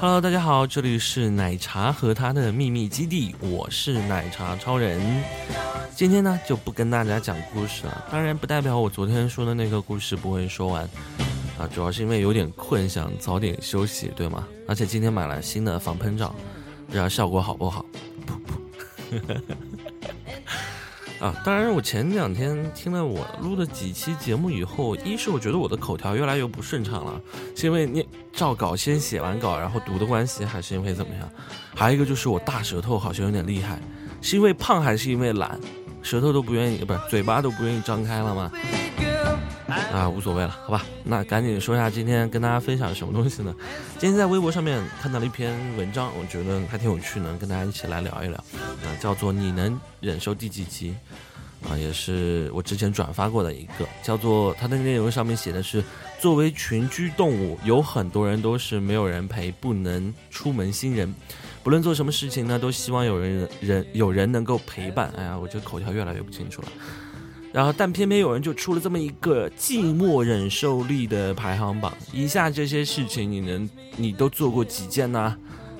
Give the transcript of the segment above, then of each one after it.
Hello，大家好，这里是奶茶和他的秘密基地，我是奶茶超人。今天呢就不跟大家讲故事了，当然不代表我昨天说的那个故事不会说完啊，主要是因为有点困，想早点休息，对吗？而且今天买了新的防喷罩，不知道效果好不好。噗噗。啊，当然，我前两天听了我录的几期节目以后，一是我觉得我的口条越来越不顺畅了，是因为念照稿先写完稿然后读的关系，还是因为怎么样？还有一个就是我大舌头好像有点厉害，是因为胖还是因为懒？舌头都不愿意，不是嘴巴都不愿意张开了吗？啊，无所谓了，好吧，那赶紧说一下今天跟大家分享什么东西呢？今天在微博上面看到了一篇文章，我觉得还挺有趣，能跟大家一起来聊一聊。啊，叫做你能忍受第几集？啊，也是我之前转发过的一个，叫做它的内容上面写的是，作为群居动物，有很多人都是没有人陪，不能出门新人，不论做什么事情呢，都希望有人人有人能够陪伴。哎呀，我这口条越来越不清楚了。然后，但偏偏有人就出了这么一个寂寞忍受力的排行榜。以下这些事情，你能你都做过几件呢？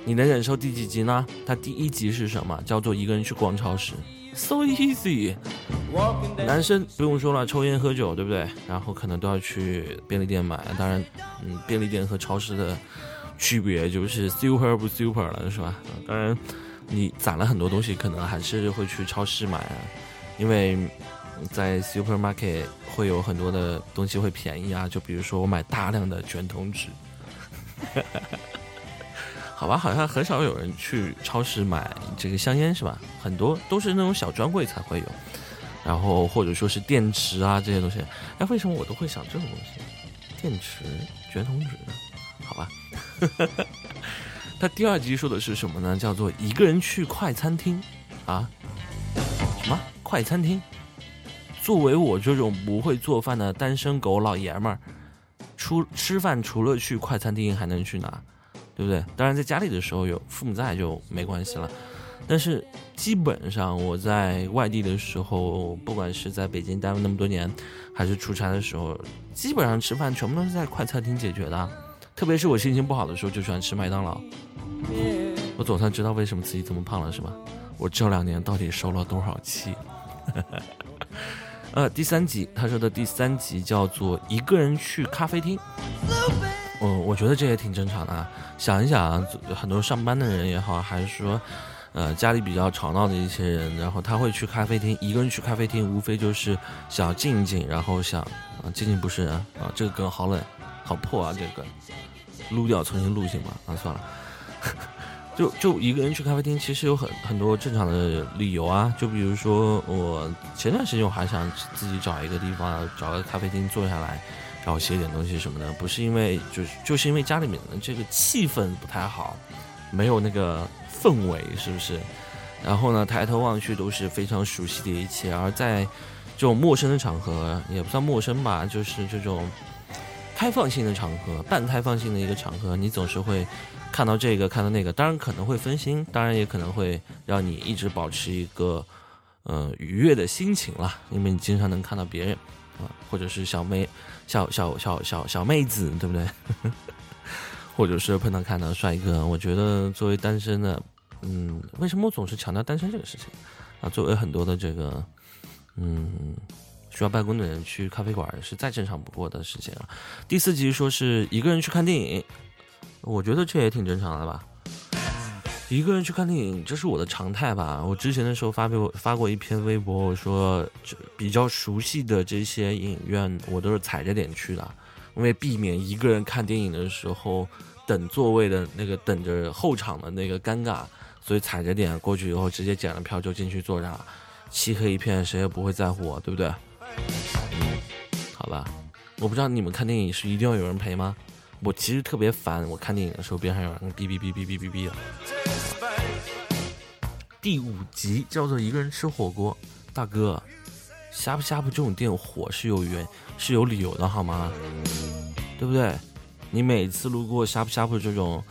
你能忍受第几集呢？它第一集是什么？叫做一个人去逛超市，so easy。男生不用说了，抽烟喝酒，对不对？然后可能都要去便利店买。当然，嗯，便利店和超市的区别就是 super 不 super 了，是吧？当然，你攒了很多东西，可能还是会去超市买啊，因为。在 supermarket 会有很多的东西会便宜啊，就比如说我买大量的卷筒纸，好吧，好像很少有人去超市买这个香烟是吧？很多都是那种小专柜才会有，然后或者说是电池啊这些东西。哎，为什么我都会想这种东西？电池、卷筒纸，好吧。他第二集说的是什么呢？叫做一个人去快餐厅啊？什么快餐厅？作为我这种不会做饭的单身狗老爷们儿，出吃饭除了去快餐厅还能去哪？对不对？当然在家里的时候有父母在就没关系了，但是基本上我在外地的时候，不管是在北京待了那么多年，还是出差的时候，基本上吃饭全部都是在快餐厅解决的。特别是我心情不好的时候，就喜欢吃麦当劳。我总算知道为什么自己这么胖了，是吧？我这两年到底瘦了多少期？呃，第三集他说的第三集叫做一个人去咖啡厅。嗯，我觉得这也挺正常的。啊。想一想啊，很多上班的人也好，还是说，呃，家里比较吵闹的一些人，然后他会去咖啡厅，一个人去咖啡厅，无非就是想静静，然后想啊，静静不是人啊，这个歌好冷，好破啊，这个撸掉重新录行吗？啊，算了。就就一个人去咖啡厅，其实有很很多正常的理由啊。就比如说，我前段时间我还想自己找一个地方，找个咖啡厅坐下来，然后写点东西什么的。不是因为就是就是因为家里面的这个气氛不太好，没有那个氛围，是不是？然后呢，抬头望去都是非常熟悉的一切，而在这种陌生的场合，也不算陌生吧，就是这种开放性的场合，半开放性的一个场合，你总是会。看到这个，看到那个，当然可能会分心，当然也可能会让你一直保持一个，呃，愉悦的心情啦。因为你经常能看到别人，啊，或者是小妹、小小小小小妹子，对不对？或者是碰到看到帅哥，我觉得作为单身的，嗯，为什么我总是强调单身这个事情？啊，作为很多的这个，嗯，需要办公的人去咖啡馆是再正常不过的事情了。第四集说是一个人去看电影。我觉得这也挺正常的吧，一个人去看电影，这是我的常态吧。我之前的时候发过发过一篇微博，我说比较熟悉的这些影院，我都是踩着点去的，因为避免一个人看电影的时候等座位的那个等着候场的那个尴尬，所以踩着点过去以后，直接捡了票就进去坐着，漆黑一片，谁也不会在乎我，对不对？好吧，我不知道你们看电影是一定要有人陪吗？我其实特别烦，我看电影的时候边上有人哔哔哔哔哔哔哔的。第五集叫做一个人吃火锅，大哥，呷哺呷哺这种店火是有原是有理由的好吗？对不对？你每次路过呷哺呷哺这种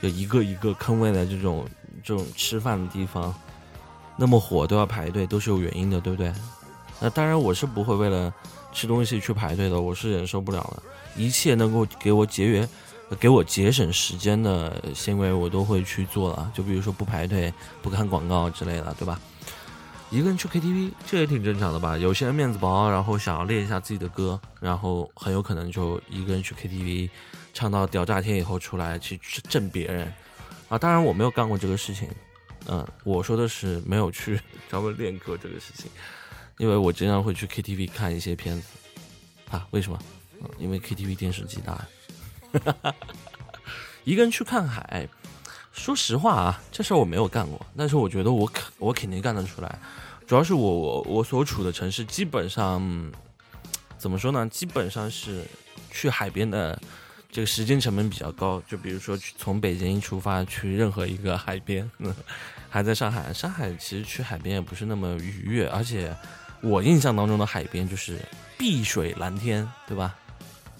有一个一个坑位的这种这种吃饭的地方，那么火都要排队，都是有原因的，对不对？那当然我是不会为了吃东西去排队的，我是忍受不了的。一切能够给我节约给我节省时间的行为，我都会去做了。就比如说不排队、不看广告之类的，对吧？一个人去 KTV，这也挺正常的吧？有些人面子薄，然后想要练一下自己的歌，然后很有可能就一个人去 KTV，唱到屌炸天以后出来去震别人啊！当然我没有干过这个事情，嗯，我说的是没有去 专门练歌这个事情，因为我经常会去 KTV 看一些片子啊。为什么？因为 KTV 电视机大。一个人去看海，说实话啊，这事儿我没有干过，但是我觉得我肯我肯定干得出来。主要是我我我所处的城市基本上怎么说呢？基本上是去海边的这个时间成本比较高。就比如说从北京出发去任何一个海边，还在上海，上海其实去海边也不是那么愉悦，而且我印象当中的海边就是碧水蓝天，对吧？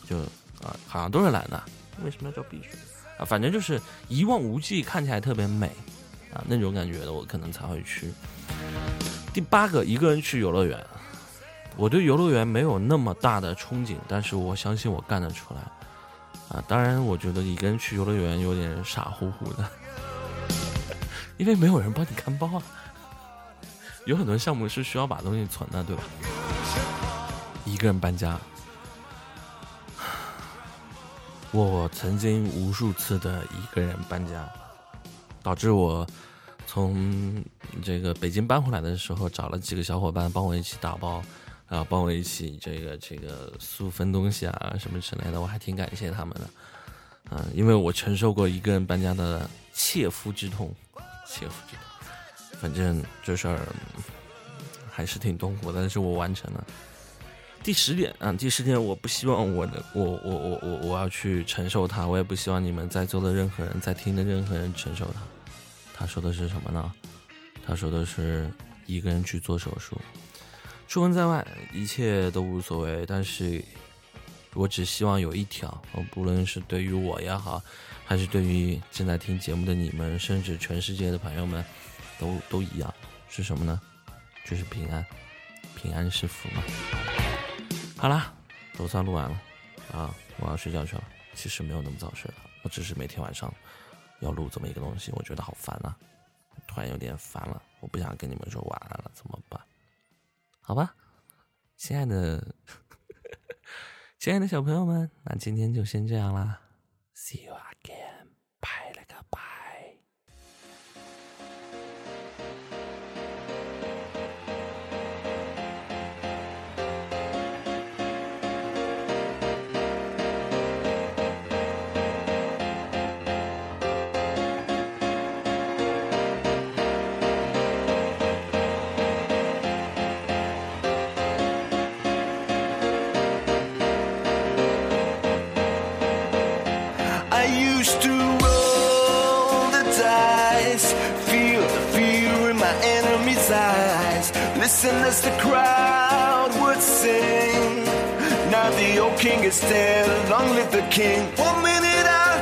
就。啊，好像都是蓝的，为什么要叫碧水？啊，反正就是一望无际，看起来特别美，啊，那种感觉的，我可能才会去。第八个，一个人去游乐园。我对游乐园没有那么大的憧憬，但是我相信我干得出来。啊，当然，我觉得一个人去游乐园有点傻乎乎的，因为没有人帮你看包啊。有很多项目是需要把东西存的，对吧？一个人搬家。我曾经无数次的一个人搬家，导致我从这个北京搬回来的时候，找了几个小伙伴帮我一起打包，然后帮我一起这个这个塑分东西啊什么之类的，我还挺感谢他们的，嗯，因为我承受过一个人搬家的切肤之痛，切肤之痛，反正这事儿还是挺痛苦，但是我完成了。第十点啊，第十点，我不希望我的，我我我我我要去承受它，我也不希望你们在座的任何人，在听的任何人承受它。他说的是什么呢？他说的是一个人去做手术，出门在外一切都无所谓，但是我只希望有一条，不论是对于我也好，还是对于正在听节目的你们，甚至全世界的朋友们，都都一样，是什么呢？就是平安，平安是福嘛。好啦，都算录完了啊！我要睡觉去了。其实没有那么早睡了，我只是每天晚上要录这么一个东西，我觉得好烦啊，突然有点烦了。我不想跟你们说晚安了，怎么办？好吧，亲爱的，亲爱的小朋友们，那今天就先这样啦，See you listen as the crowd would sing. Now the old king is dead, long live the king. One minute I